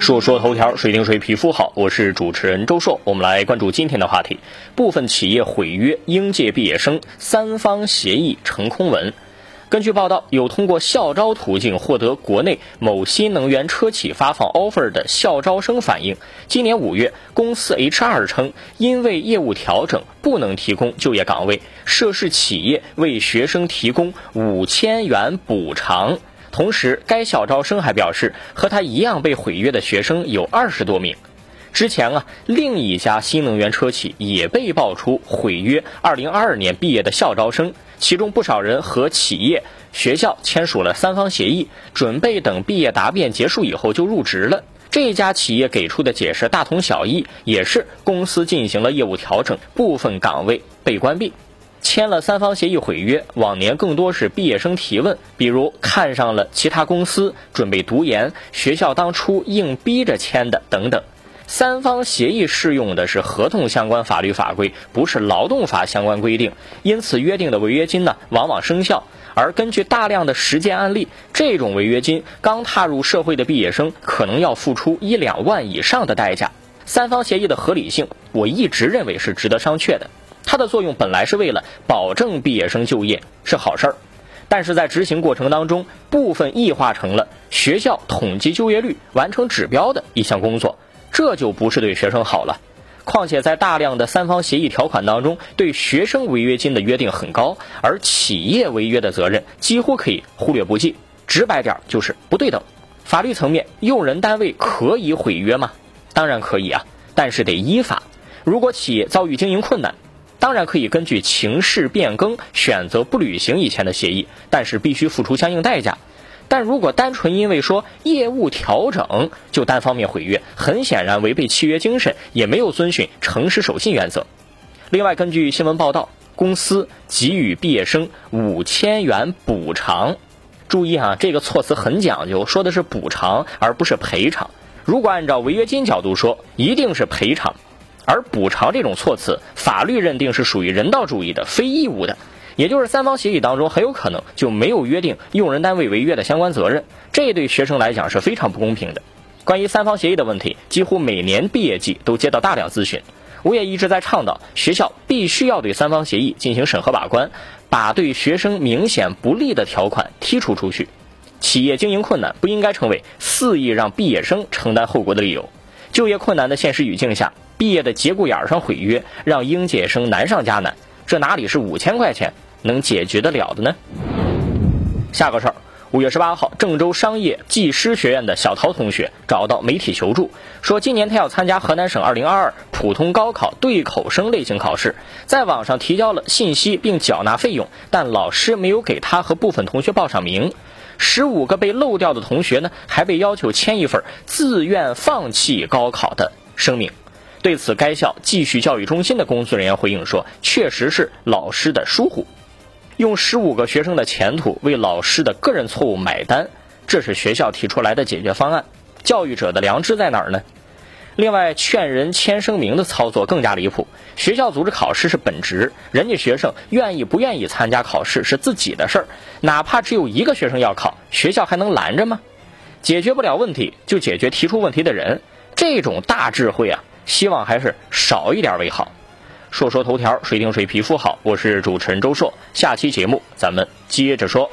说说头条，谁顶谁皮肤好？我是主持人周硕，我们来关注今天的话题：部分企业毁约应届毕业生，三方协议成空文。根据报道，有通过校招途径获得国内某新能源车企发放 offer 的校招生反映，今年五月，公司 HR 称，因为业务调整不能提供就业岗位，涉事企业为学生提供五千元补偿。同时，该校招生还表示，和他一样被毁约的学生有二十多名。之前啊，另一家新能源车企也被爆出毁约2022年毕业的校招生，其中不少人和企业、学校签署了三方协议，准备等毕业答辩结束以后就入职了。这家企业给出的解释大同小异，也是公司进行了业务调整，部分岗位被关闭。签了三方协议毁约，往年更多是毕业生提问，比如看上了其他公司，准备读研，学校当初硬逼着签的等等。三方协议适用的是合同相关法律法规，不是劳动法相关规定，因此约定的违约金呢往往生效。而根据大量的实践案例，这种违约金刚踏入社会的毕业生可能要付出一两万以上的代价。三方协议的合理性，我一直认为是值得商榷的。它的作用本来是为了保证毕业生就业，是好事儿，但是在执行过程当中，部分异化成了学校统计就业率、完成指标的一项工作，这就不是对学生好了。况且在大量的三方协议条款当中，对学生违约金的约定很高，而企业违约的责任几乎可以忽略不计。直白点就是不对等。法律层面，用人单位可以毁约吗？当然可以啊，但是得依法。如果企业遭遇经营困难，当然可以根据情势变更选择不履行以前的协议，但是必须付出相应代价。但如果单纯因为说业务调整就单方面毁约，很显然违背契约精神，也没有遵循诚实守信原则。另外，根据新闻报道，公司给予毕业生五千元补偿。注意啊，这个措辞很讲究，说的是补偿而不是赔偿。如果按照违约金角度说，一定是赔偿。而补偿这种措辞，法律认定是属于人道主义的、非义务的，也就是三方协议当中很有可能就没有约定用人单位违约的相关责任，这对学生来讲是非常不公平的。关于三方协议的问题，几乎每年毕业季都接到大量咨询，我也一直在倡导学校必须要对三方协议进行审核把关，把对学生明显不利的条款剔除出去。企业经营困难不应该成为肆意让毕业生承担后果的理由。就业困难的现实语境下。毕业的节骨眼上毁约，让应届生难上加难，这哪里是五千块钱能解决得了的呢？下个事儿，五月十八号，郑州商业技师学院的小陶同学找到媒体求助，说今年他要参加河南省二零二二普通高考对口生类型考试，在网上提交了信息并缴纳费用，但老师没有给他和部分同学报上名，十五个被漏掉的同学呢，还被要求签一份自愿放弃高考的声明。对此，该校继续教育中心的工作人员回应说：“确实是老师的疏忽，用十五个学生的前途为老师的个人错误买单，这是学校提出来的解决方案。教育者的良知在哪儿呢？”另外，劝人签声明的操作更加离谱。学校组织考试是本职，人家学生愿意不愿意参加考试是自己的事儿，哪怕只有一个学生要考，学校还能拦着吗？解决不了问题，就解决提出问题的人，这种大智慧啊！希望还是少一点为好。说说头条，谁听谁皮肤好。我是主持人周硕，下期节目咱们接着说。